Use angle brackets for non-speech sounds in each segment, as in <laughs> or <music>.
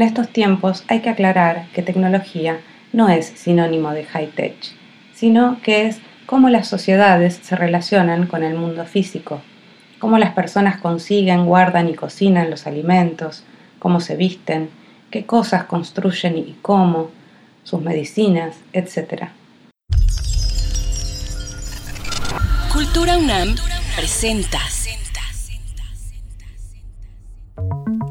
En estos tiempos hay que aclarar que tecnología no es sinónimo de high-tech, sino que es cómo las sociedades se relacionan con el mundo físico, cómo las personas consiguen, guardan y cocinan los alimentos, cómo se visten, qué cosas construyen y cómo, sus medicinas, etc. Cultura UNAM presenta.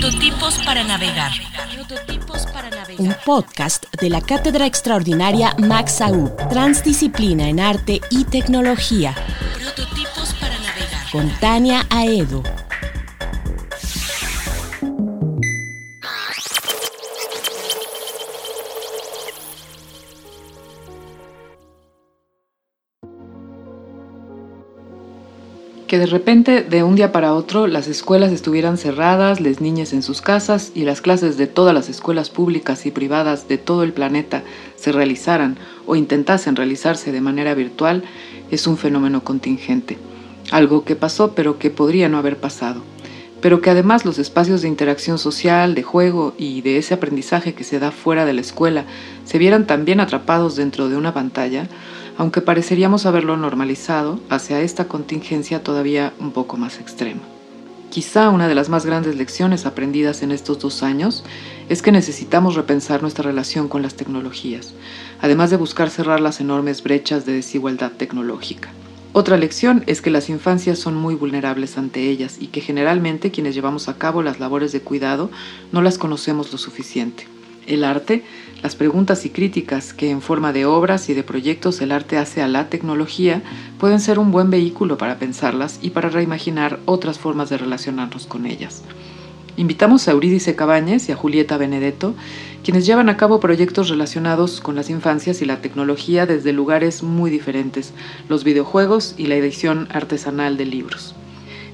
Prototipos para navegar. Un podcast de la Cátedra Extraordinaria Max AU, Transdisciplina en Arte y Tecnología. Prototipos para navegar. Con Tania Aedo. Que de repente, de un día para otro, las escuelas estuvieran cerradas, las niñas en sus casas y las clases de todas las escuelas públicas y privadas de todo el planeta se realizaran o intentasen realizarse de manera virtual, es un fenómeno contingente. Algo que pasó pero que podría no haber pasado. Pero que además los espacios de interacción social, de juego y de ese aprendizaje que se da fuera de la escuela se vieran también atrapados dentro de una pantalla, aunque pareceríamos haberlo normalizado hacia esta contingencia todavía un poco más extrema. Quizá una de las más grandes lecciones aprendidas en estos dos años es que necesitamos repensar nuestra relación con las tecnologías, además de buscar cerrar las enormes brechas de desigualdad tecnológica. Otra lección es que las infancias son muy vulnerables ante ellas y que generalmente quienes llevamos a cabo las labores de cuidado no las conocemos lo suficiente. El arte las preguntas y críticas que en forma de obras y de proyectos el arte hace a la tecnología pueden ser un buen vehículo para pensarlas y para reimaginar otras formas de relacionarnos con ellas. Invitamos a Eurídice Cabañes y a Julieta Benedetto, quienes llevan a cabo proyectos relacionados con las infancias y la tecnología desde lugares muy diferentes, los videojuegos y la edición artesanal de libros.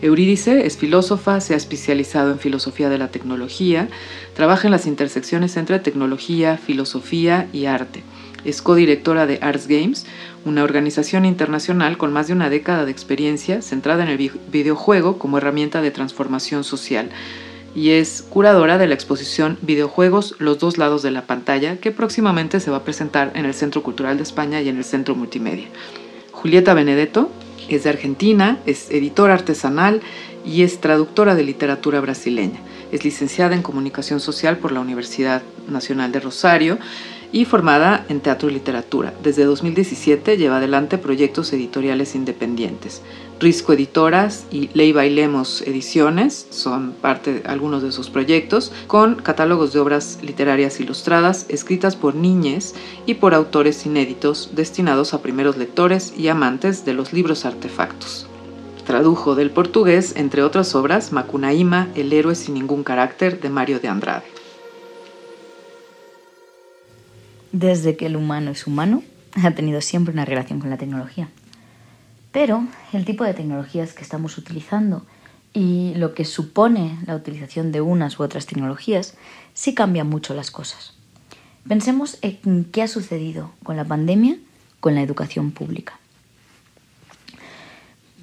Eurídice es filósofa, se ha especializado en filosofía de la tecnología, trabaja en las intersecciones entre tecnología, filosofía y arte. Es codirectora de Arts Games, una organización internacional con más de una década de experiencia centrada en el videojuego como herramienta de transformación social y es curadora de la exposición Videojuegos Los dos lados de la pantalla que próximamente se va a presentar en el Centro Cultural de España y en el Centro Multimedia. Julieta Benedetto es de Argentina, es editora artesanal y es traductora de literatura brasileña. Es licenciada en Comunicación Social por la Universidad Nacional de Rosario y formada en teatro y literatura. Desde 2017 lleva adelante proyectos editoriales independientes. Risco Editoras y Ley Bailemos Ediciones son parte de algunos de sus proyectos, con catálogos de obras literarias ilustradas escritas por niñes y por autores inéditos destinados a primeros lectores y amantes de los libros artefactos. Tradujo del portugués, entre otras obras, Macunaíma, El héroe sin ningún carácter, de Mario de Andrade. Desde que el humano es humano, ha tenido siempre una relación con la tecnología. Pero el tipo de tecnologías que estamos utilizando y lo que supone la utilización de unas u otras tecnologías sí cambia mucho las cosas. Pensemos en qué ha sucedido con la pandemia con la educación pública.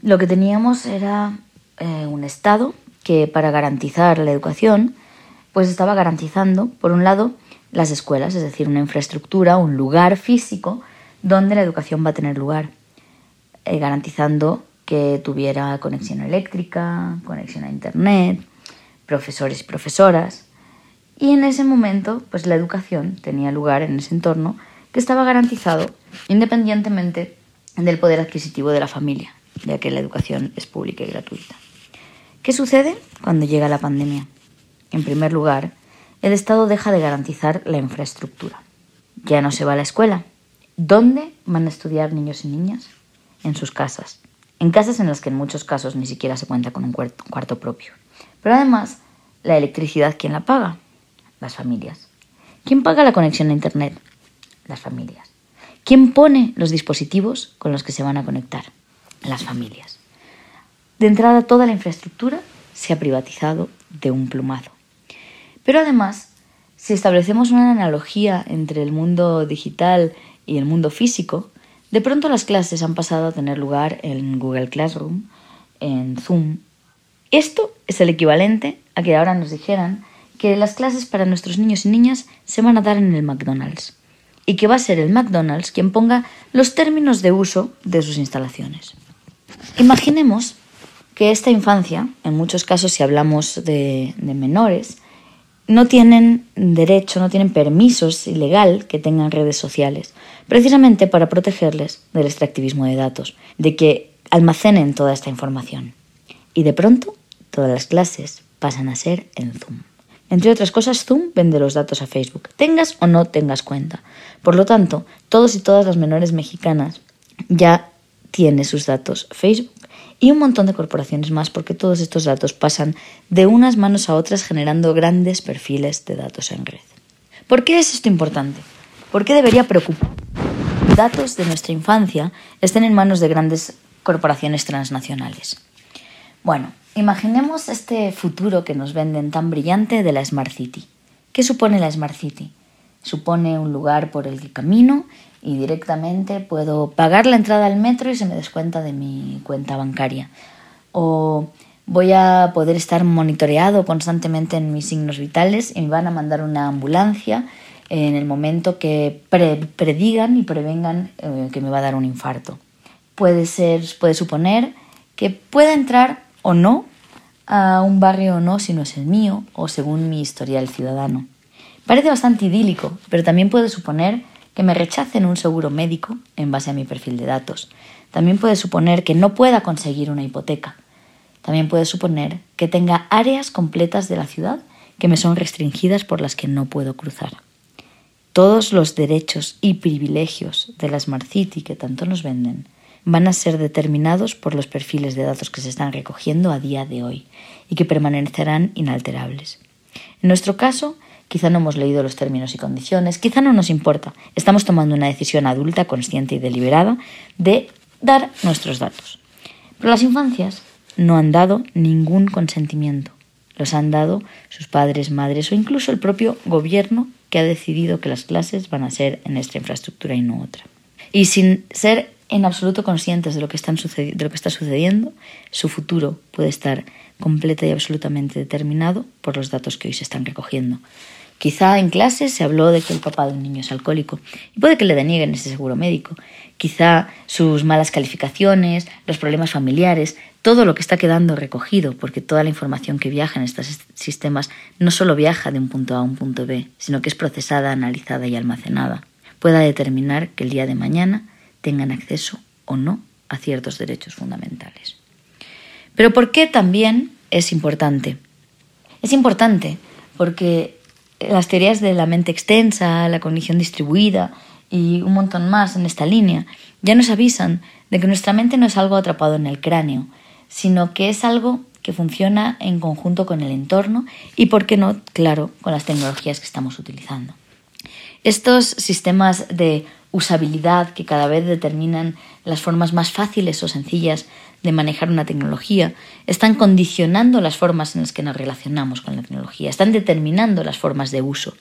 Lo que teníamos era eh, un Estado que para garantizar la educación pues estaba garantizando, por un lado, las escuelas, es decir, una infraestructura, un lugar físico donde la educación va a tener lugar. Eh, garantizando que tuviera conexión eléctrica, conexión a internet, profesores y profesoras. Y en ese momento, pues la educación tenía lugar en ese entorno que estaba garantizado independientemente del poder adquisitivo de la familia, ya que la educación es pública y gratuita. ¿Qué sucede cuando llega la pandemia? En primer lugar, el Estado deja de garantizar la infraestructura. Ya no se va a la escuela. ¿Dónde van a estudiar niños y niñas? En sus casas, en casas en las que en muchos casos ni siquiera se cuenta con un cuarto, propio. Pero además, la electricidad, ¿quién la paga? Las familias. ¿Quién paga la conexión a Internet? Las familias. ¿Quién pone los dispositivos con los que se van a conectar? Las familias. De entrada, toda la infraestructura se ha privatizado de un plumazo. Pero además, si establecemos una analogía entre el mundo digital y el mundo físico, de pronto las clases han pasado a tener lugar en Google Classroom, en Zoom. Esto es el equivalente a que ahora nos dijeran que las clases para nuestros niños y niñas se van a dar en el McDonald's y que va a ser el McDonald's quien ponga los términos de uso de sus instalaciones. Imaginemos que esta infancia, en muchos casos si hablamos de, de menores, no tienen derecho, no tienen permisos ilegal que tengan redes sociales, precisamente para protegerles del extractivismo de datos, de que almacenen toda esta información. Y de pronto, todas las clases pasan a ser en Zoom. Entre otras cosas, Zoom vende los datos a Facebook, tengas o no tengas cuenta. Por lo tanto, todos y todas las menores mexicanas ya tienen sus datos Facebook y un montón de corporaciones más porque todos estos datos pasan de unas manos a otras generando grandes perfiles de datos en red. ¿Por qué es esto importante? ¿Por qué debería preocupar? Datos de nuestra infancia estén en manos de grandes corporaciones transnacionales. Bueno, imaginemos este futuro que nos venden tan brillante de la Smart City. ¿Qué supone la Smart City? Supone un lugar por el camino y directamente puedo pagar la entrada al metro y se me descuenta de mi cuenta bancaria. O voy a poder estar monitoreado constantemente en mis signos vitales y me van a mandar una ambulancia en el momento que predigan y prevengan eh, que me va a dar un infarto. Puede ser, puede suponer que pueda entrar o no a un barrio o no si no es el mío o según mi historial ciudadano. Parece bastante idílico, pero también puede suponer que me rechacen un seguro médico en base a mi perfil de datos. También puede suponer que no pueda conseguir una hipoteca. También puede suponer que tenga áreas completas de la ciudad que me son restringidas por las que no puedo cruzar. Todos los derechos y privilegios de la Smart City que tanto nos venden van a ser determinados por los perfiles de datos que se están recogiendo a día de hoy y que permanecerán inalterables. En nuestro caso, Quizá no hemos leído los términos y condiciones, quizá no nos importa. Estamos tomando una decisión adulta, consciente y deliberada de dar nuestros datos. Pero las infancias no han dado ningún consentimiento. Los han dado sus padres, madres o incluso el propio gobierno que ha decidido que las clases van a ser en esta infraestructura y no otra. Y sin ser en absoluto conscientes de lo que, de lo que está sucediendo, su futuro puede estar completa y absolutamente determinado por los datos que hoy se están recogiendo. Quizá en clase se habló de que el papá de un niño es alcohólico y puede que le denieguen ese seguro médico. Quizá sus malas calificaciones, los problemas familiares, todo lo que está quedando recogido, porque toda la información que viaja en estos sistemas no solo viaja de un punto A a un punto B, sino que es procesada, analizada y almacenada, pueda determinar que el día de mañana tengan acceso o no a ciertos derechos fundamentales. Pero ¿por qué también es importante? Es importante porque las teorías de la mente extensa, la cognición distribuida y un montón más en esta línea ya nos avisan de que nuestra mente no es algo atrapado en el cráneo, sino que es algo que funciona en conjunto con el entorno y, por qué no, claro, con las tecnologías que estamos utilizando. Estos sistemas de usabilidad que cada vez determinan las formas más fáciles o sencillas de manejar una tecnología, están condicionando las formas en las que nos relacionamos con la tecnología, están determinando las formas de uso.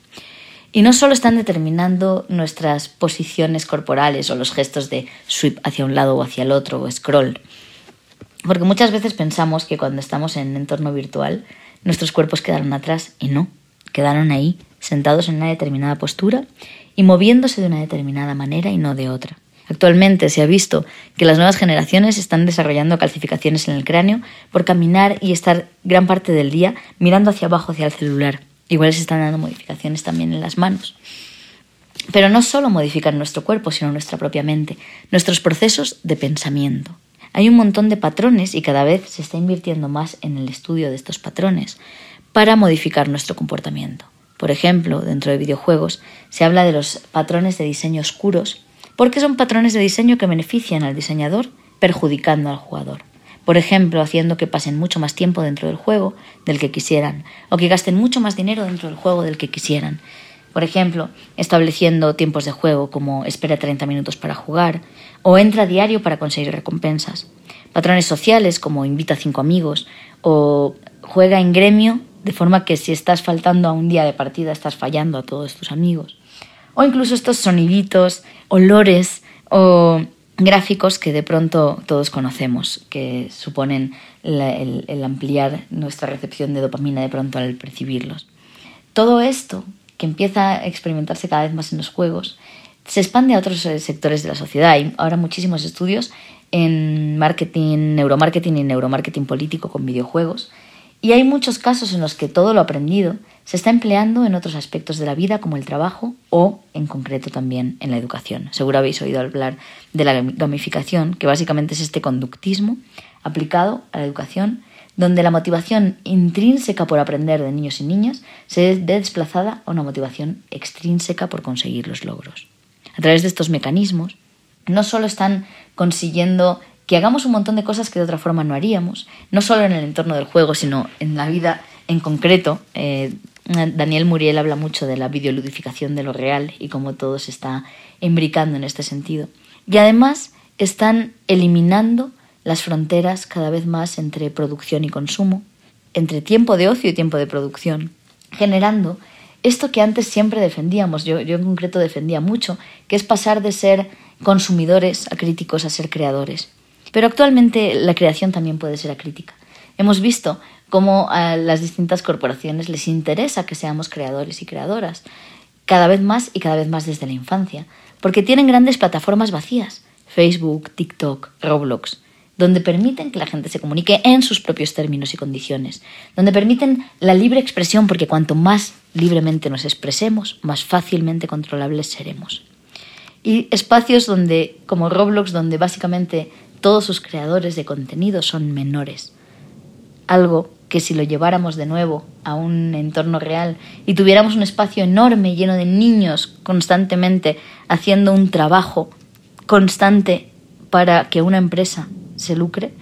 Y no solo están determinando nuestras posiciones corporales o los gestos de sweep hacia un lado o hacia el otro o scroll, porque muchas veces pensamos que cuando estamos en un entorno virtual nuestros cuerpos quedaron atrás y no, quedaron ahí, sentados en una determinada postura y moviéndose de una determinada manera y no de otra. Actualmente se ha visto que las nuevas generaciones están desarrollando calcificaciones en el cráneo por caminar y estar gran parte del día mirando hacia abajo hacia el celular. Igual se están dando modificaciones también en las manos. Pero no solo modifican nuestro cuerpo, sino nuestra propia mente, nuestros procesos de pensamiento. Hay un montón de patrones y cada vez se está invirtiendo más en el estudio de estos patrones para modificar nuestro comportamiento. Por ejemplo, dentro de videojuegos se habla de los patrones de diseño oscuros porque son patrones de diseño que benefician al diseñador perjudicando al jugador. Por ejemplo, haciendo que pasen mucho más tiempo dentro del juego del que quisieran, o que gasten mucho más dinero dentro del juego del que quisieran. Por ejemplo, estableciendo tiempos de juego como espera 30 minutos para jugar o entra diario para conseguir recompensas. Patrones sociales como invita a cinco amigos o juega en gremio de forma que si estás faltando a un día de partida estás fallando a todos tus amigos. O incluso estos soniditos, olores o gráficos que de pronto todos conocemos, que suponen el, ampliar nuestra recepción de dopamina de pronto al percibirlos. Todo esto, que empieza a experimentarse cada vez más en los juegos, se expande a otros eh, sectores de la sociedad. Hay ahora muchísimos estudios en marketing, neuromarketing y neuromarketing político con videojuegos. Y hay muchos casos en los que todo lo aprendido se está empleando en otros aspectos de la vida como el trabajo o en concreto también en la educación. Seguro habéis oído hablar de la gamificación, que básicamente es este conductismo aplicado a la educación, donde la motivación intrínseca por aprender de niños y niñas se ve desplazada a una motivación extrínseca por conseguir los logros. A través de estos mecanismos, no solo están consiguiendo que hagamos un montón de cosas que de otra forma no haríamos, no solo en el entorno del juego, sino en la vida en concreto. Eh, Daniel Muriel habla mucho de la videoludificación de lo real y cómo todo se está imbricando en este sentido. Y además están eliminando las fronteras cada vez más entre producción y consumo, entre tiempo de ocio y tiempo de producción, generando esto que antes siempre defendíamos, yo, yo en concreto defendía mucho, que es pasar de ser consumidores a críticos a ser creadores. Pero actualmente la creación también puede ser acrítica. Hemos visto cómo a las distintas corporaciones les interesa que seamos creadores y creadoras, cada vez más y cada vez más desde la infancia, porque tienen grandes plataformas vacías, Facebook, TikTok, Roblox, donde permiten que la gente se comunique en sus propios términos y condiciones, donde permiten la libre expresión, porque cuanto más libremente nos expresemos, más fácilmente controlables seremos. Y espacios donde, como Roblox, donde básicamente todos sus creadores de contenido son menores. Algo que si lo lleváramos de nuevo a un entorno real y tuviéramos un espacio enorme lleno de niños constantemente haciendo un trabajo constante para que una empresa se lucre,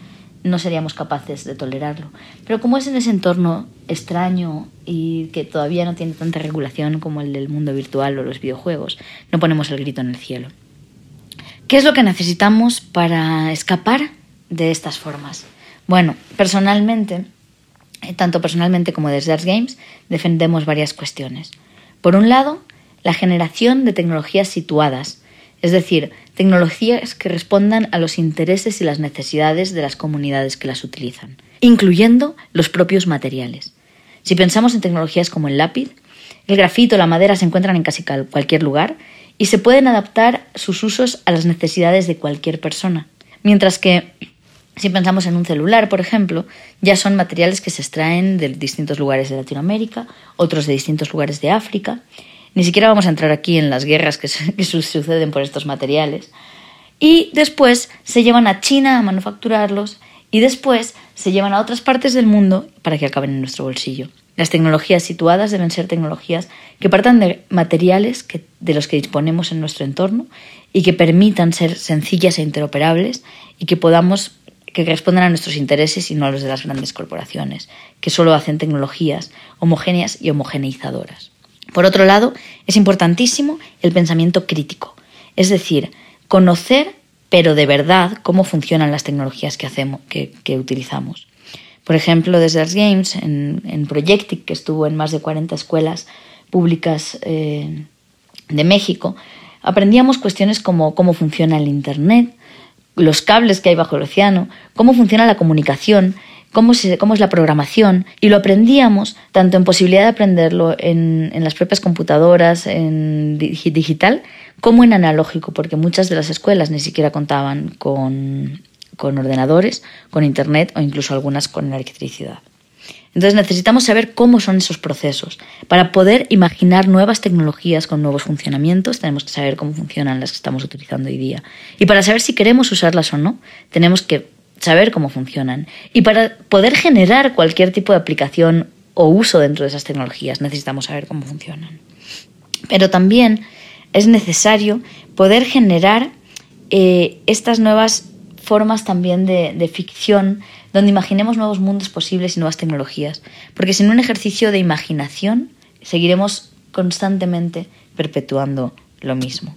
no seríamos capaces de tolerarlo. Pero como es en ese entorno extraño y que todavía no tiene tanta regulación como el del mundo virtual o los videojuegos, no ponemos el grito en el cielo. ¿Qué es lo que necesitamos para escapar de estas formas? Bueno, personalmente, tanto personalmente como desde Ars Games, defendemos varias cuestiones. Por un lado, la generación de tecnologías situadas, es decir, tecnologías que respondan a los intereses y las necesidades de las comunidades que las utilizan, incluyendo los propios materiales. Si pensamos en tecnologías como el lápiz, el grafito, la madera se encuentran en casi cualquier lugar y se pueden adaptar sus usos a las necesidades de cualquier persona. Mientras que si pensamos en un celular, por ejemplo, ya son materiales que se extraen de distintos lugares de Latinoamérica, otros de distintos lugares de África. Ni siquiera vamos a entrar aquí en las guerras que, <laughs> suceden por estos materiales. Y después se llevan a China a manufacturarlos y después se llevan a otras partes del mundo para que acaben en nuestro bolsillo. Las tecnologías situadas deben ser tecnologías que partan de materiales de los que disponemos en nuestro entorno y que permitan ser sencillas e interoperables y que podamos que respondan a nuestros intereses y no a los de las grandes corporaciones, que solo hacen tecnologías homogéneas y homogeneizadoras. Por otro lado, es importantísimo el pensamiento crítico, es decir, conocer, pero de verdad, cómo funcionan las tecnologías que, hacemos, que utilizamos. Por ejemplo, desde las Games, en, en Projectic, que estuvo en más de 40 escuelas públicas eh, de México, aprendíamos cuestiones como cómo funciona el Internet, los cables que hay bajo el océano, cómo funciona la comunicación, cómo, cómo es la programación, y lo aprendíamos tanto en posibilidad de aprenderlo en, las propias computadoras, en digital, como en analógico, porque muchas de las escuelas ni siquiera contaban con con ordenadores, con Internet o incluso algunas con electricidad. Entonces necesitamos saber cómo son esos procesos. Para poder imaginar nuevas tecnologías con nuevos funcionamientos, tenemos que saber cómo funcionan las que estamos utilizando hoy día. Y para saber si queremos usarlas o no, tenemos que saber cómo funcionan. Y para poder generar cualquier tipo de aplicación o uso dentro de esas tecnologías, necesitamos saber cómo funcionan. Pero también es necesario poder generar eh, estas nuevas formas también de, ficción donde imaginemos nuevos mundos posibles y nuevas tecnologías. Porque sin un ejercicio de imaginación seguiremos constantemente perpetuando lo mismo.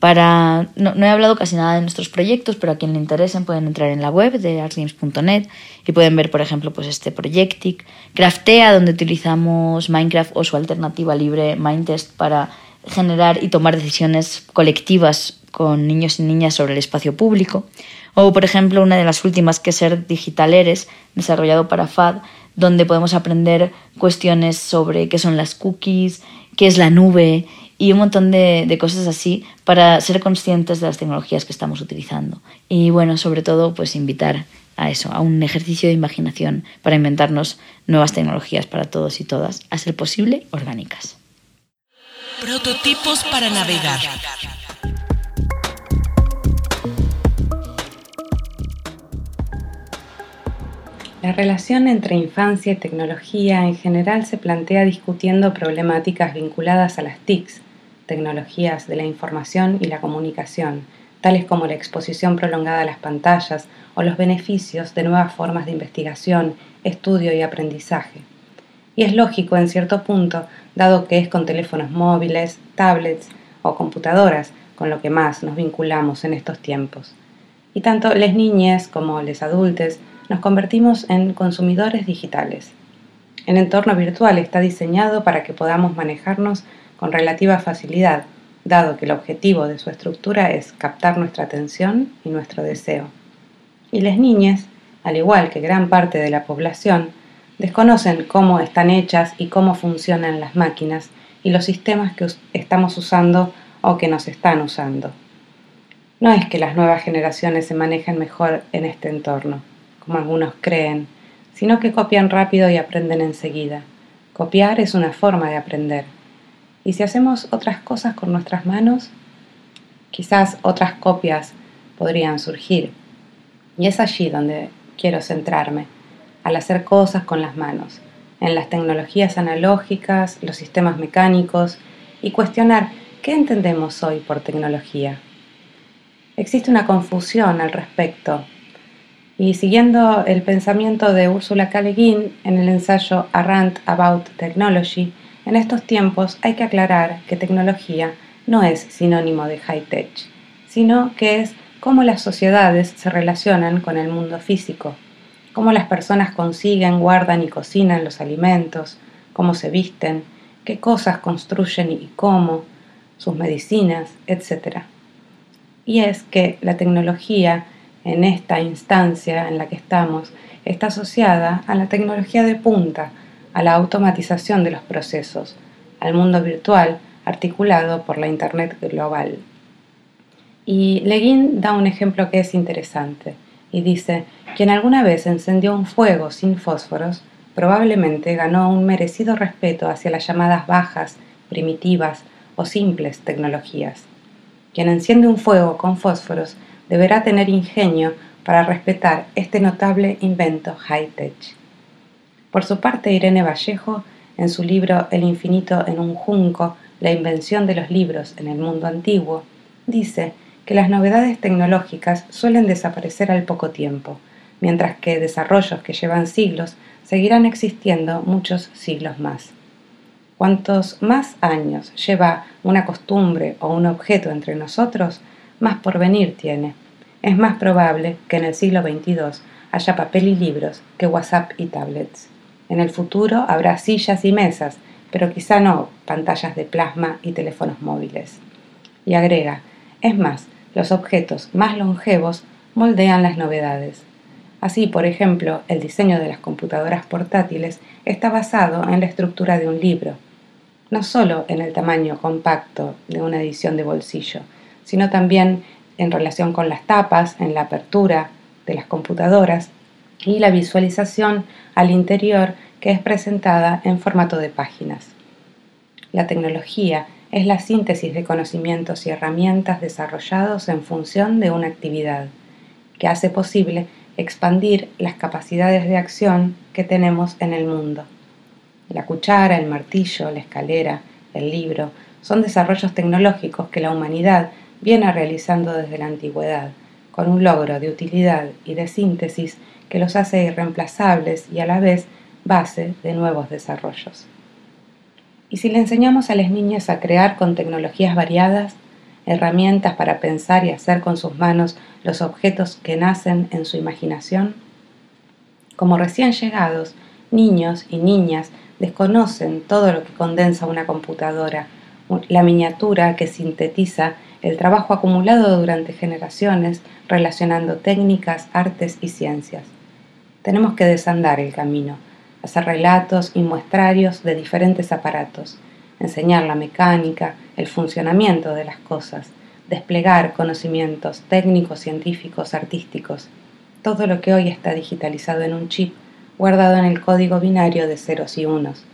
Para, no, he hablado casi nada de nuestros proyectos, pero a quien le interesen pueden entrar en la web de artsgames.net y pueden ver, por ejemplo, pues este Projectic, Craftea, donde utilizamos Minecraft o su alternativa libre Mindtest para generar y tomar decisiones colectivas con niños y niñas sobre el espacio público. O, por ejemplo, una de las últimas que es Ser Digitaleres, desarrollado para FAD, donde podemos aprender cuestiones sobre qué son las cookies, qué es la nube y un montón de, cosas así para ser conscientes de las tecnologías que estamos utilizando. Y bueno, sobre todo, pues invitar a eso, a un ejercicio de imaginación para inventarnos nuevas tecnologías para todos y todas, a ser posible orgánicas. Prototipos para navegar. La relación entre infancia y tecnología en general se plantea discutiendo problemáticas vinculadas a las TICs, tecnologías de la información y la comunicación, tales como la exposición prolongada a las pantallas o los beneficios de nuevas formas de investigación, estudio y aprendizaje. Y es lógico en cierto punto, dado que es con teléfonos móviles, tablets o computadoras con lo que más nos vinculamos en estos tiempos. Y tanto les niñas como les adultos nos convertimos en consumidores digitales. El entorno virtual está diseñado para que podamos manejarnos con relativa facilidad, dado que el objetivo de su estructura es captar nuestra atención y nuestro deseo. Y las niñas, al igual que gran parte de la población, desconocen cómo están hechas y cómo funcionan las máquinas y los sistemas que estamos usando o que nos están usando. No es que las nuevas generaciones se manejen mejor en este entorno como algunos creen, sino que copian rápido y aprenden enseguida. Copiar es una forma de aprender. Y si hacemos otras cosas con nuestras manos, quizás otras copias podrían surgir. Y es allí donde quiero centrarme, al hacer cosas con las manos, en las tecnologías analógicas, los sistemas mecánicos y cuestionar qué entendemos hoy por tecnología. Existe una confusión al respecto y siguiendo el pensamiento de Ursula K. Le Guin en el ensayo A Rant About Technology, en estos tiempos hay que aclarar que tecnología no es sinónimo de high-tech, sino que es cómo las sociedades se relacionan con el mundo físico, cómo las personas consiguen, guardan y cocinan los alimentos, cómo se visten, qué cosas construyen y cómo, sus medicinas, etc. Y es que la tecnología en esta instancia en la que estamos está asociada a la tecnología de punta, a la automatización de los procesos, al mundo virtual articulado por la Internet global. Y Leguin da un ejemplo que es interesante y dice, quien alguna vez encendió un fuego sin fósforos, probablemente ganó un merecido respeto hacia las llamadas bajas, primitivas o simples tecnologías. Quien enciende un fuego con fósforos deberá tener ingenio para respetar este notable invento high-tech. Por su parte, Irene Vallejo, en su libro El infinito en un junco, la invención de los libros en el mundo antiguo, dice que las novedades tecnológicas suelen desaparecer al poco tiempo, mientras que desarrollos que llevan siglos seguirán existiendo muchos siglos más. Cuantos más años lleva una costumbre o un objeto entre nosotros, más porvenir tiene. Es más probable que en el siglo XXII haya papel y libros que WhatsApp y tablets. En el futuro habrá sillas y mesas, pero quizá no pantallas de plasma y teléfonos móviles. Y agrega, es más, los objetos más longevos moldean las novedades. Así, por ejemplo, el diseño de las computadoras portátiles está basado en la estructura de un libro, no solo en el tamaño compacto de una edición de bolsillo, sino también en relación con las tapas, en la apertura de las computadoras y la visualización al interior que es presentada en formato de páginas. La tecnología es la síntesis de conocimientos y herramientas desarrollados en función de una actividad, que hace posible expandir las capacidades de acción que tenemos en el mundo. La cuchara, el martillo, la escalera, el libro, son desarrollos tecnológicos que la humanidad viene realizando desde la antigüedad, con un logro de utilidad y de síntesis que los hace irreemplazables y a la vez base de nuevos desarrollos. Y si le enseñamos a las niñas a crear con tecnologías variadas, herramientas para pensar y hacer con sus manos los objetos que nacen en su imaginación, como recién llegados, niños y niñas desconocen todo lo que condensa una computadora, la miniatura que sintetiza el trabajo acumulado durante generaciones relacionando técnicas, artes y ciencias. Tenemos que desandar el camino, hacer relatos y muestrarios de diferentes aparatos, enseñar la mecánica, el funcionamiento de las cosas, desplegar conocimientos técnicos, científicos, artísticos, todo lo que hoy está digitalizado en un chip guardado en el código binario de ceros y unos.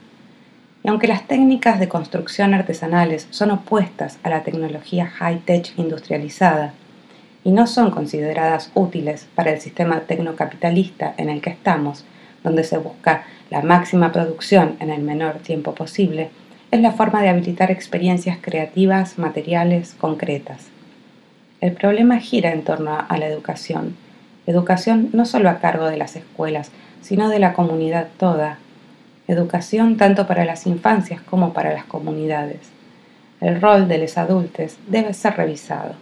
Y aunque las técnicas de construcción artesanales son opuestas a la tecnología high-tech industrializada y no son consideradas útiles para el sistema tecnocapitalista en el que estamos, donde se busca la máxima producción en el menor tiempo posible, es la forma de habilitar experiencias creativas, materiales, concretas. El problema gira en torno a la educación. Educación no solo a cargo de las escuelas, sino de la comunidad toda. Educación tanto para las infancias como para las comunidades. El rol de los adultos debe ser revisado.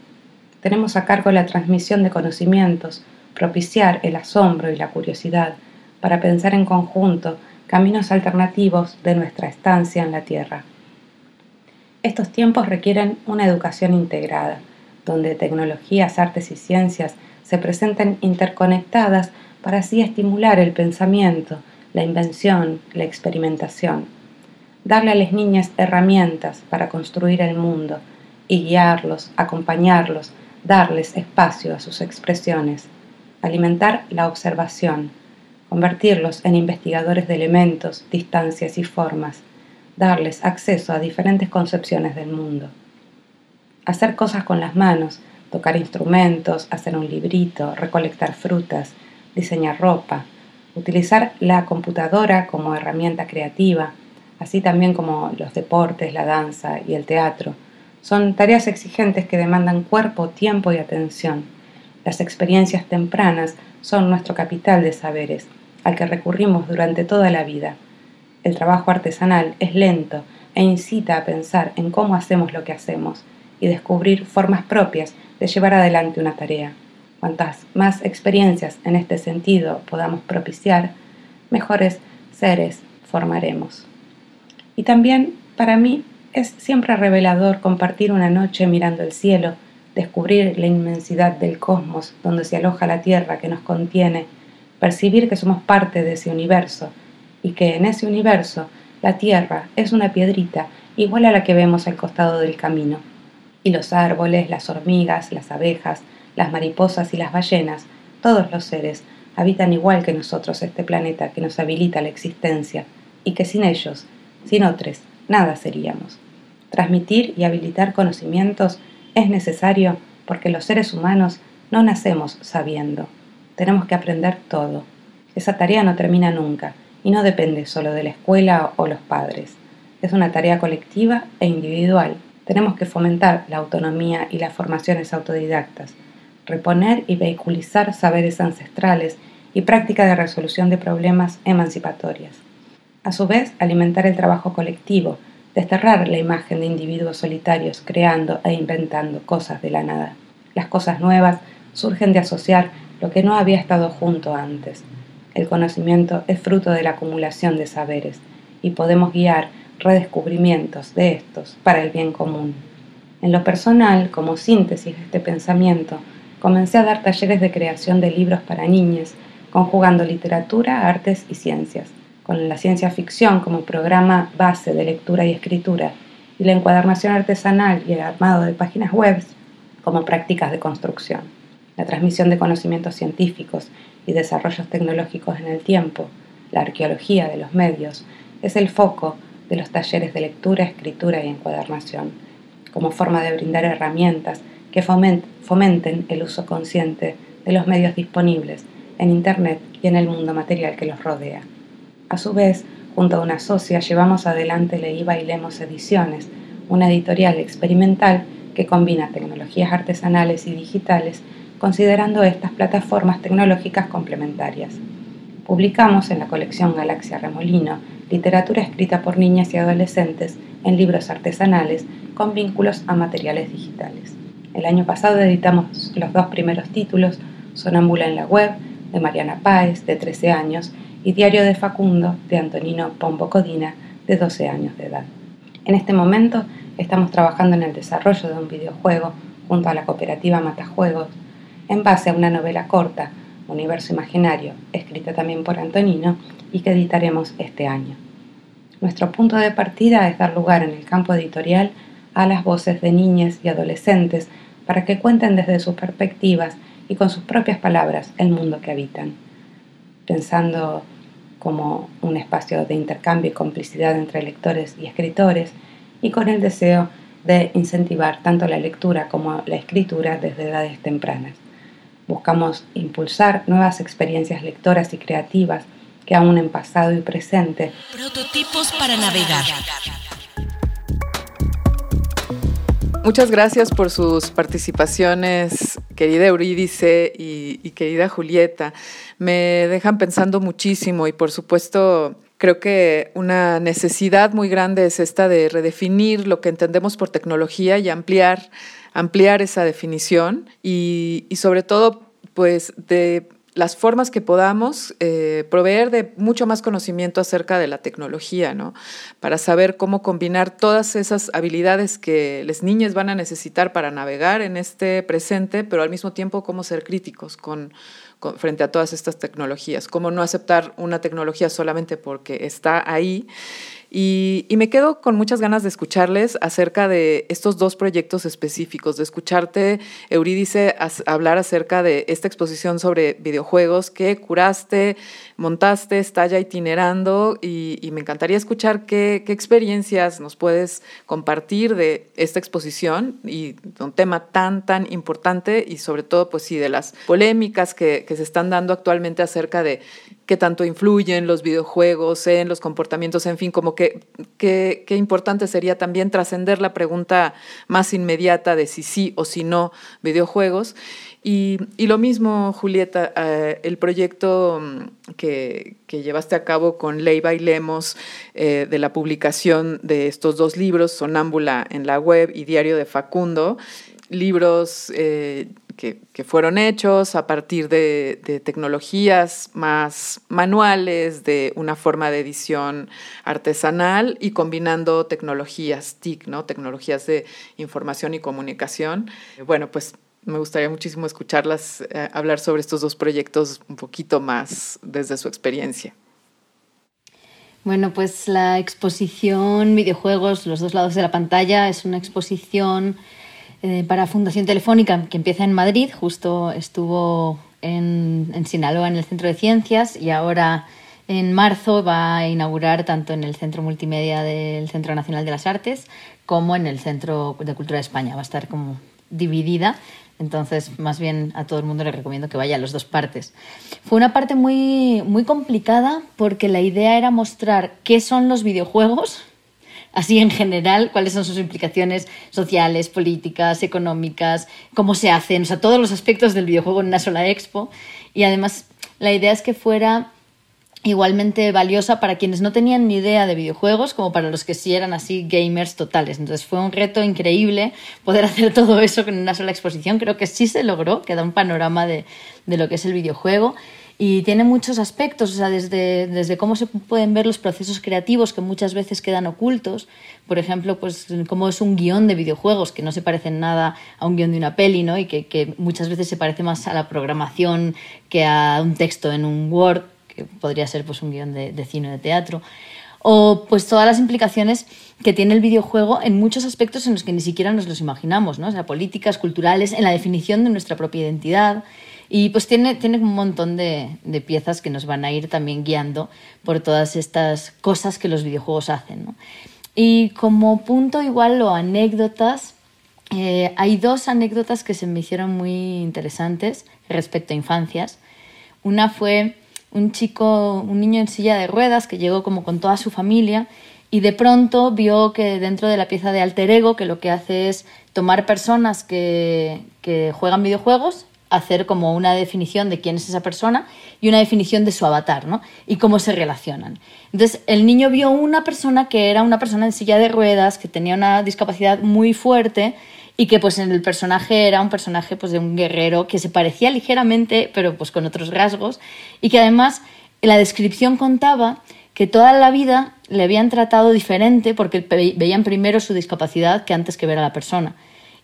Tenemos a cargo la transmisión de conocimientos, propiciar el asombro y la curiosidad, para pensar en conjunto caminos alternativos de nuestra estancia en la Tierra. Estos tiempos requieren una educación integrada, donde tecnologías, artes y ciencias se presenten interconectadas para así estimular el pensamiento, la invención, la experimentación. Darle a las niñas herramientas para construir el mundo y guiarlos, acompañarlos, darles espacio a sus expresiones. Alimentar la observación, convertirlos en investigadores de elementos, distancias y formas, darles acceso a diferentes concepciones del mundo. Hacer cosas con las manos, tocar instrumentos, hacer un librito, recolectar frutas, diseñar ropa, utilizar la computadora como herramienta creativa, así también como los deportes, la danza y el teatro. Son tareas exigentes que demandan cuerpo, tiempo y atención. Las experiencias tempranas son nuestro capital de saberes, al que recurrimos durante toda la vida. El trabajo artesanal es lento e incita a pensar en cómo hacemos lo que hacemos y descubrir formas propias de llevar adelante una tarea. Cuantas más experiencias en este sentido podamos propiciar, mejores seres formaremos. Y también para mí es siempre revelador compartir una noche mirando el cielo, descubrir la inmensidad del cosmos donde se aloja la tierra que nos contiene percibir que somos parte de ese universo y que en ese universo la Tierra es una piedrita igual a la que vemos al costado del camino. Y los árboles, las hormigas, las abejas, las mariposas y las ballenas, todos los seres, habitan igual que nosotros este planeta que nos habilita la existencia y que sin ellos, sin otros, nada seríamos. Transmitir y habilitar conocimientos es necesario porque los seres humanos no nacemos sabiendo tenemos que aprender todo. Esa tarea no termina nunca y no depende solo de la escuela o los padres. Es una tarea colectiva e individual. Tenemos que fomentar la autonomía y las formaciones autodidactas, reponer y vehiculizar saberes ancestrales y práctica de resolución de problemas emancipatorias. A su vez, alimentar el trabajo colectivo, desterrar la imagen de individuos solitarios creando e inventando cosas de la nada. Las cosas nuevas surgen de asociar lo que no había estado junto antes. El conocimiento es fruto de la acumulación de saberes y podemos guiar redescubrimientos de estos para el bien común. En lo personal, como síntesis de este pensamiento, comencé a dar talleres de creación de libros para niñas, conjugando literatura, artes y ciencias, con la ciencia ficción como programa base de lectura y escritura, y la encuadernación artesanal y el armado de páginas web como prácticas de construcción la transmisión de conocimientos científicos y desarrollos tecnológicos en el tiempo, la arqueología de los medios, es el foco de los talleres de lectura, escritura y encuadernación, como forma de brindar herramientas que fomenten el uso consciente de los medios disponibles en Internet y en el mundo material que los rodea. A su vez, junto a una socia, llevamos adelante Leí Bailemos Ediciones, una editorial experimental que combina tecnologías artesanales y digitales considerando estas plataformas tecnológicas complementarias. Publicamos en la colección Galaxia Remolino literatura escrita por niñas y adolescentes en libros artesanales con vínculos a materiales digitales. El año pasado editamos los dos primeros títulos, Sonámbula en la web, de Mariana Páez, de 13 años, y Diario de Facundo, de Antonino Pombo Codina, de 12 años de edad. En este momento estamos trabajando en el desarrollo de un videojuego junto a la cooperativa Matajuegos, en base a una novela corta, Universo Imaginario, escrita también por Antonino y que editaremos este año. Nuestro punto de partida es dar lugar en el campo editorial a las voces de niñas y adolescentes para que cuenten desde sus perspectivas y con sus propias palabras el mundo que habitan, pensando como un espacio de intercambio y complicidad entre lectores y escritores y con el deseo de incentivar tanto la lectura como la escritura desde edades tempranas. Buscamos impulsar nuevas experiencias lectoras y creativas que aún en pasado y presente. Prototipos para navegar. Muchas gracias por sus participaciones, querida Eurídice y, querida Julieta. Me dejan pensando muchísimo y por supuesto creo que una necesidad muy grande es esta de redefinir lo que entendemos por tecnología y ampliar, ampliar esa definición y sobre todo pues de las formas que podamos eh, proveer de mucho más conocimiento acerca de la tecnología, ¿no? Para saber cómo combinar todas esas habilidades que las niñas van a necesitar para navegar en este presente, pero al mismo tiempo cómo ser críticos con, frente a todas estas tecnologías, cómo no aceptar una tecnología solamente porque está ahí y, me quedo con muchas ganas de escucharles acerca de estos dos proyectos específicos, de escucharte, Eurídice, hablar acerca de esta exposición sobre videojuegos que curaste, montaste, está ya itinerando y, me encantaría escuchar qué, experiencias nos puedes compartir de esta exposición y un tema tan, tan importante y sobre todo, pues sí, de las polémicas que, que se están dando actualmente acerca de qué tanto influyen los videojuegos en los comportamientos, en fin, como que qué importante sería también trascender la pregunta más inmediata de si sí o si no videojuegos. Y, lo mismo, Julieta, eh, el proyecto mm, que, llevaste a cabo con Ley Bailemos eh, de la publicación de estos dos libros, Sonámbula en la web y Diario de Facundo, libros eh, que, fueron hechos a partir de, tecnologías más manuales, de una forma de edición artesanal y combinando tecnologías TIC, ¿no? tecnologías de información y comunicación. Bueno, pues me gustaría muchísimo escucharlas eh, hablar sobre estos dos proyectos un poquito más desde su experiencia. Bueno, pues la exposición Videojuegos, los dos lados de la pantalla, es una exposición eh, para Fundación Telefónica, que empieza en Madrid, justo estuvo en, Sinaloa en el Centro de Ciencias y ahora en marzo va a inaugurar tanto en el Centro Multimedia del Centro Nacional de las Artes como en el Centro de Cultura de España. Va a estar como dividida. Entonces, más bien a todo el mundo le recomiendo que vaya a las dos partes. Fue una parte muy, muy complicada porque la idea era mostrar qué son los videojuegos, así en general, cuáles son sus implicaciones sociales, políticas, económicas, cómo se hacen, o sea, todos los aspectos del videojuego en una sola expo. Y además, la idea es que fuera igualmente valiosa para quienes no tenían ni idea de videojuegos como para los que sí eran así gamers totales. Entonces fue un reto increíble poder <laughs> hacer todo eso con una sola exposición. Creo que sí se logró, que da un panorama de, de lo que es el videojuego y tiene muchos aspectos, o sea, desde, desde cómo se pueden ver los procesos creativos que muchas veces quedan ocultos, por ejemplo, pues cómo es un guion de videojuegos que no se parece en nada a un guion de una peli, ¿no? Y que, que muchas veces se parece más a la programación que a un texto en un Word, que podría ser pues un guion de, cine o de teatro o pues todas las implicaciones que tiene el videojuego en muchos aspectos en los que ni siquiera nos los imaginamos, ¿no? Políticas, culturales, en la definición de nuestra propia identidad, y pues tiene, tiene un montón de, de, piezas que nos van a ir también guiando por todas estas cosas que los videojuegos hacen. Y como punto igual o anécdotas, eh, hay dos anécdotas que se me hicieron muy interesantes respecto a infancias. Una fue un chico, un niño en silla de ruedas que llegó como con toda su familia y de pronto vio que dentro de la pieza de alter ego, que lo que hace es tomar personas que, que juegan videojuegos hacer como una definición de quién es esa persona y una definición de su avatar, ¿no? Y cómo se relacionan. Entonces, el niño vio una persona que era una persona en silla de ruedas, que tenía una discapacidad muy fuerte y que pues en el personaje era un personaje pues de un guerrero que se parecía ligeramente, pero pues con otros rasgos y que además la descripción contaba que toda la vida le habían tratado diferente porque veían primero su discapacidad que antes que ver a la persona.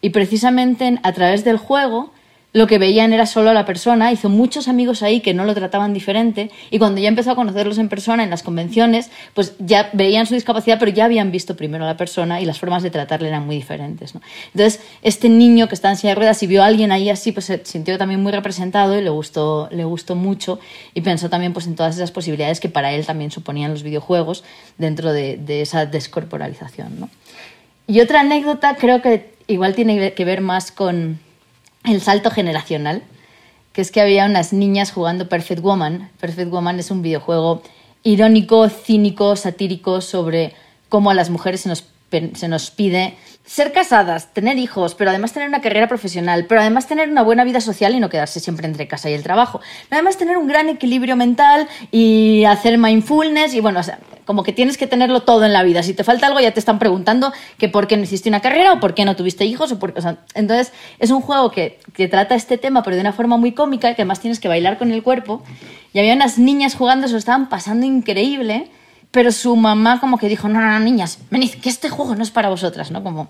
Y precisamente a través del juego lo que veían era solo a la persona, hizo muchos amigos ahí que no lo trataban diferente y cuando ya empezó a conocerlos en persona en las convenciones, pues ya veían su discapacidad, pero ya habían visto primero a la persona y las formas de tratarle eran muy diferentes. Entonces, este niño que está en silla de ruedas y vio a alguien ahí así, pues se sintió también muy representado y le gustó, le gustó mucho y pensó también pues, en todas esas posibilidades que para él también suponían los videojuegos dentro de, esa descorporalización. Y otra anécdota creo que igual tiene que ver más con el salto generacional, que es que había unas niñas jugando Perfect Woman. Perfect Woman es un videojuego irónico, cínico, satírico sobre cómo a las mujeres se nos, se nos pide ser casadas, tener hijos, pero además tener una carrera profesional, pero además tener una buena vida social y no quedarse siempre entre casa y el trabajo. Además tener un gran equilibrio mental y hacer mindfulness y bueno, como que tienes que tenerlo todo en la vida. Si te falta algo ya te están preguntando que por qué no hiciste una carrera o por qué no tuviste hijos. O por, o sea, entonces es un juego que, que, trata este tema pero de una forma muy cómica que además tienes que bailar con el cuerpo. Y había unas niñas jugando, se lo estaban pasando increíble pero su mamá como que dijo, no, no, niñas, venid, que este juego no es para vosotras, ¿no? Como,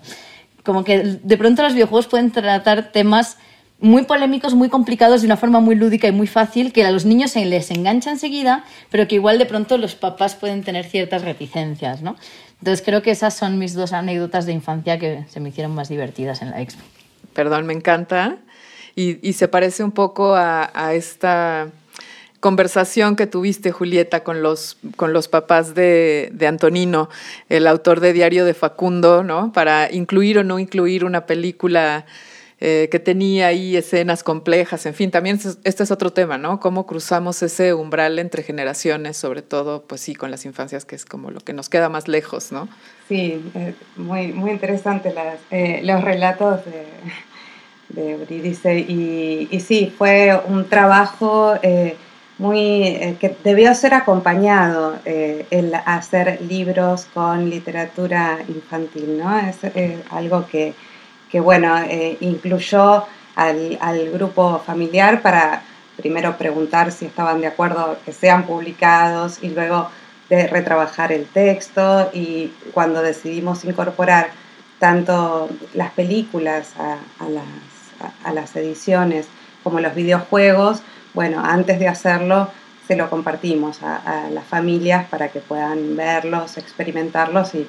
como que de pronto los videojuegos pueden tratar temas muy polémicos, muy complicados, de una forma muy lúdica y muy fácil, que a los niños se les engancha enseguida, pero que igual de pronto los papás pueden tener ciertas reticencias, ¿no? Entonces creo que esas son mis dos anécdotas de infancia que se me hicieron más divertidas en la expo. Perdón, me encanta. Y, se parece un poco a, a esta conversación que tuviste, Julieta, con los, con los papás de, Antonino, el autor de Diario de Facundo, ¿no? Para incluir o no incluir una película eh, que tenía ahí escenas complejas, en fin, también este es otro tema, ¿no? Cómo cruzamos ese umbral entre generaciones, sobre todo, pues sí, con las infancias, que es como lo que nos queda más lejos, ¿no? Sí, eh, muy, muy interesante eh, los relatos de, de y, sí, fue un trabajo muy, eh, que debió ser acompañado eh, el hacer libros con literatura infantil, ¿no? Es algo que, que bueno, eh, incluyó al, al, grupo familiar para primero preguntar si estaban de acuerdo que sean publicados y luego de retrabajar el texto y cuando decidimos incorporar tanto las películas a, a las, a las ediciones como los videojuegos, bueno, antes de hacerlo se lo compartimos a, las familias para que puedan verlos, experimentarlos y,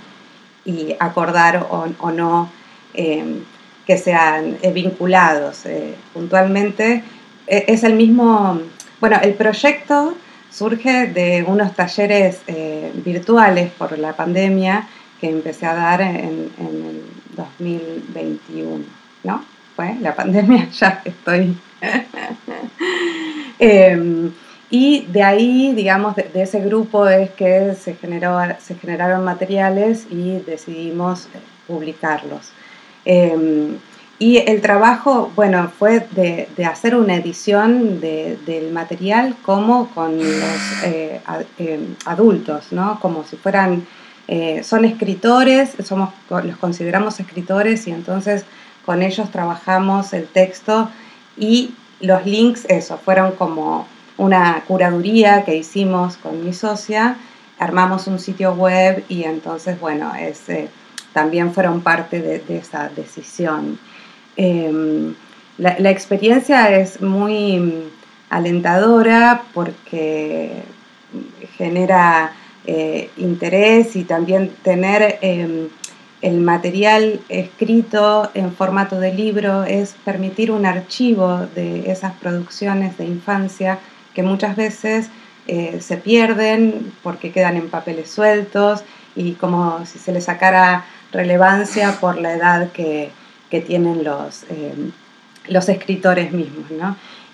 acordar o, no em, que sean eh, vinculados. Eh, puntualmente e, es el mismo, bueno, el proyecto surge de unos talleres eh, virtuales por la pandemia que empecé a dar en, en el 2021, ¿no? Fue la <laughs> pandemia, ya estoy <laughs> Em, y de ahí, digamos, de, ese grupo es que se, generó, se generaron materiales y decidimos eh, publicarlos. Em, y el trabajo, bueno, fue de, hacer una edición del material como con los eh, em, adultos, ¿no? Como si fueran, eh, son escritores, somos, los consideramos escritores y entonces con ellos trabajamos el texto y los links, eso, fueron como una curaduría que hicimos con mi socia, armamos un sitio web y entonces, bueno, ese, también fueron parte de, esa decisión. Em, la, experiencia es muy alentadora porque genera eh, interés y también tener em, el material escrito en formato de libro es permitir un archivo de esas producciones de infancia que muchas veces eh, se pierden porque quedan en papeles sueltos y como si se les sacara relevancia por la edad que, tienen los, eh, los escritores mismos.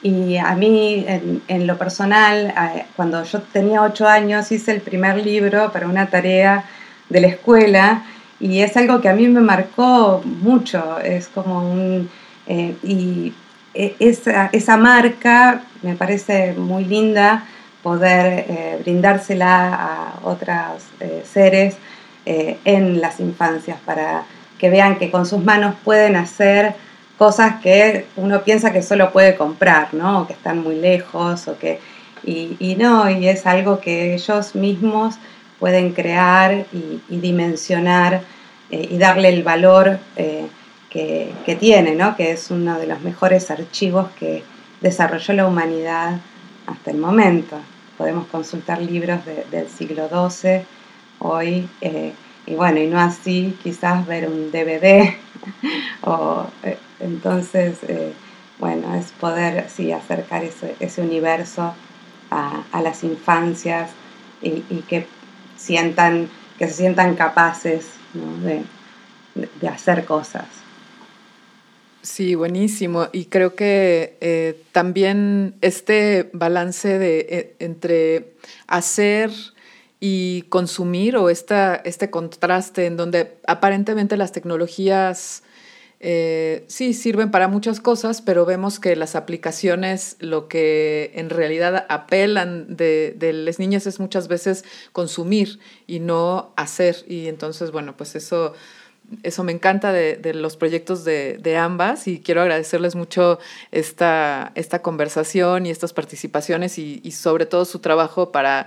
Y a mí, en, lo personal, cuando yo tenía ocho años, hice el primer libro para una tarea de la escuela y es algo que a mí me marcó mucho, es como un... Eh, y e, esa, esa, marca me parece muy linda poder eh, brindársela a otros eh, seres en las infancias para que vean que con sus manos pueden hacer cosas que uno piensa que solo puede comprar, ¿no? O que están muy lejos, o que, y, no, y es algo que ellos mismos pueden crear y, dimensionar y darle el valor que, que, tiene, ¿no? que es uno de los mejores archivos que desarrolló la humanidad hasta el momento. Podemos consultar libros del siglo XII hoy, eh, y bueno, y no así quizás ver un DVD, <laughs> o, eh, entonces, eh, bueno, es poder sí, acercar ese, universo a, las infancias y, que sientan, que se sientan capaces de, de hacer cosas. Sí, buenísimo. Y creo que eh, también este balance de, eh, entre hacer y consumir o esta, este contraste en donde aparentemente las tecnologías eh, sí sirven para muchas cosas, pero vemos que las aplicaciones lo que en realidad apelan de, las niñas es muchas veces consumir y no hacer. Y entonces, bueno, pues eso eso me encanta de, los proyectos de, ambas y quiero agradecerles mucho esta, esta conversación y estas participaciones y, sobre todo su trabajo para,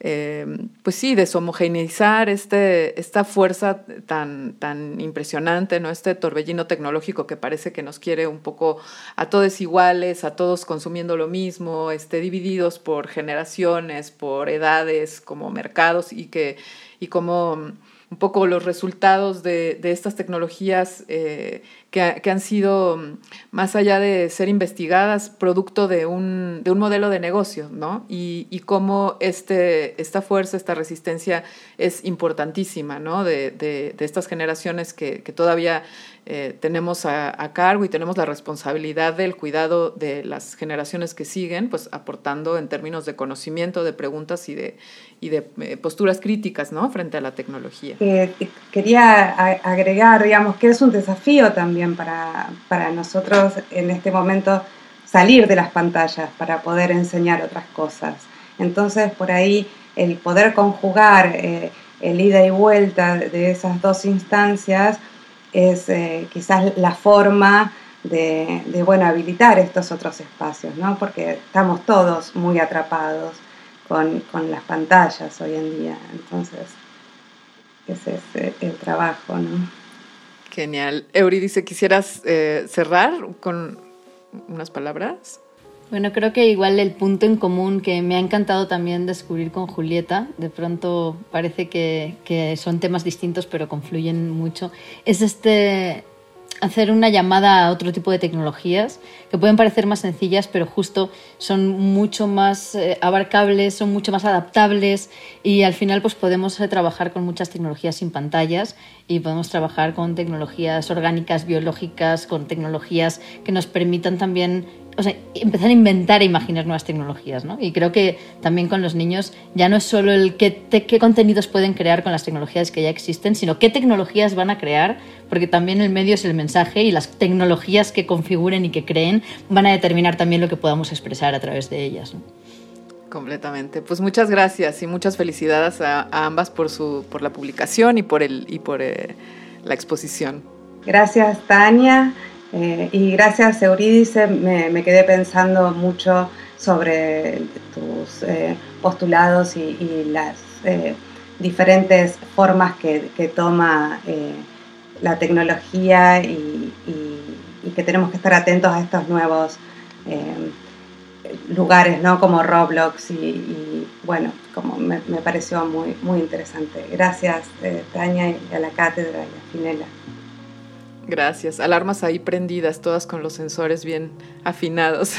eh, pues sí, deshomogeneizar este, esta fuerza tan, tan impresionante, ¿no? este torbellino tecnológico que parece que nos quiere un poco a todos iguales, a todos consumiendo lo mismo, este, divididos por generaciones, por edades, como mercados y que y como un poco los resultados de, estas tecnologías eh, que, han sido, mm, más allá de ser investigadas, producto de un, de un modelo de negocio, ¿no? Y, y cómo este, esta fuerza, esta resistencia es importantísima, ¿no? De, de, de estas generaciones que, que todavía eh, tenemos a, a, cargo y tenemos la responsabilidad del cuidado de las generaciones que siguen, pues aportando en términos de conocimiento, de preguntas y de, y de eh, posturas críticas, ¿no? Frente a la tecnología. Eh, quería agregar, digamos, que es un desafío también para, para nosotros en este momento salir de las pantallas para poder enseñar otras cosas. Entonces, por ahí el poder conjugar eh, el ida y vuelta de esas dos instancias es eh, quizás la forma de, de, habilitar estos otros espacios, ¿no? Porque estamos todos muy atrapados con, con las pantallas hoy en día. Entonces, ese es eh, el trabajo, ¿no? Genial. Eurídice, ¿quisieras eh, cerrar con unas palabras? Bueno, creo que igual el punto en común que me ha encantado también descubrir con Julieta, de pronto parece que, son temas distintos pero confluyen mucho, es este hacer una llamada a otro tipo de tecnologías que pueden parecer más sencillas, pero justo son mucho más eh, abarcables, son mucho más adaptables y al final pues podemos eh, trabajar con muchas tecnologías sin pantallas y podemos trabajar con tecnologías orgánicas, biológicas, con tecnologías que nos permitan también o sea, empezar a inventar e imaginar nuevas tecnologías, ¿no? Y creo que también con los niños ya no es solo el qué, qué contenidos pueden crear con las tecnologías que ya existen, sino qué tecnologías van a crear, porque también el medio es el mensaje y las tecnologías que configuren y que creen van a determinar también lo que podamos expresar a través de ellas. ¿no? Completamente. Pues muchas gracias y muchas felicidades a, ambas por, su, por la publicación y por, el, y por eh, la exposición. Gracias, Tania. Eh, y gracias, Eurídice, me, me, quedé pensando mucho sobre tus eh, postulados y, las eh, diferentes formas que, toma la tecnología y, que tenemos que estar atentos a estos nuevos lugares, ¿no? Como Roblox y, bueno, como me, me, pareció muy, muy interesante. Gracias, Tania, y a la cátedra y a Finela. Gracias. Alarmas ahí prendidas, todas con los sensores bien afinados.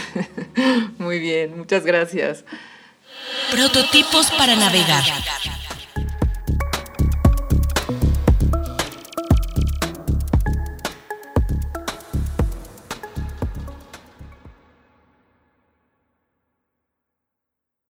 <laughs> Muy bien, muchas gracias. Prototipos para navegar.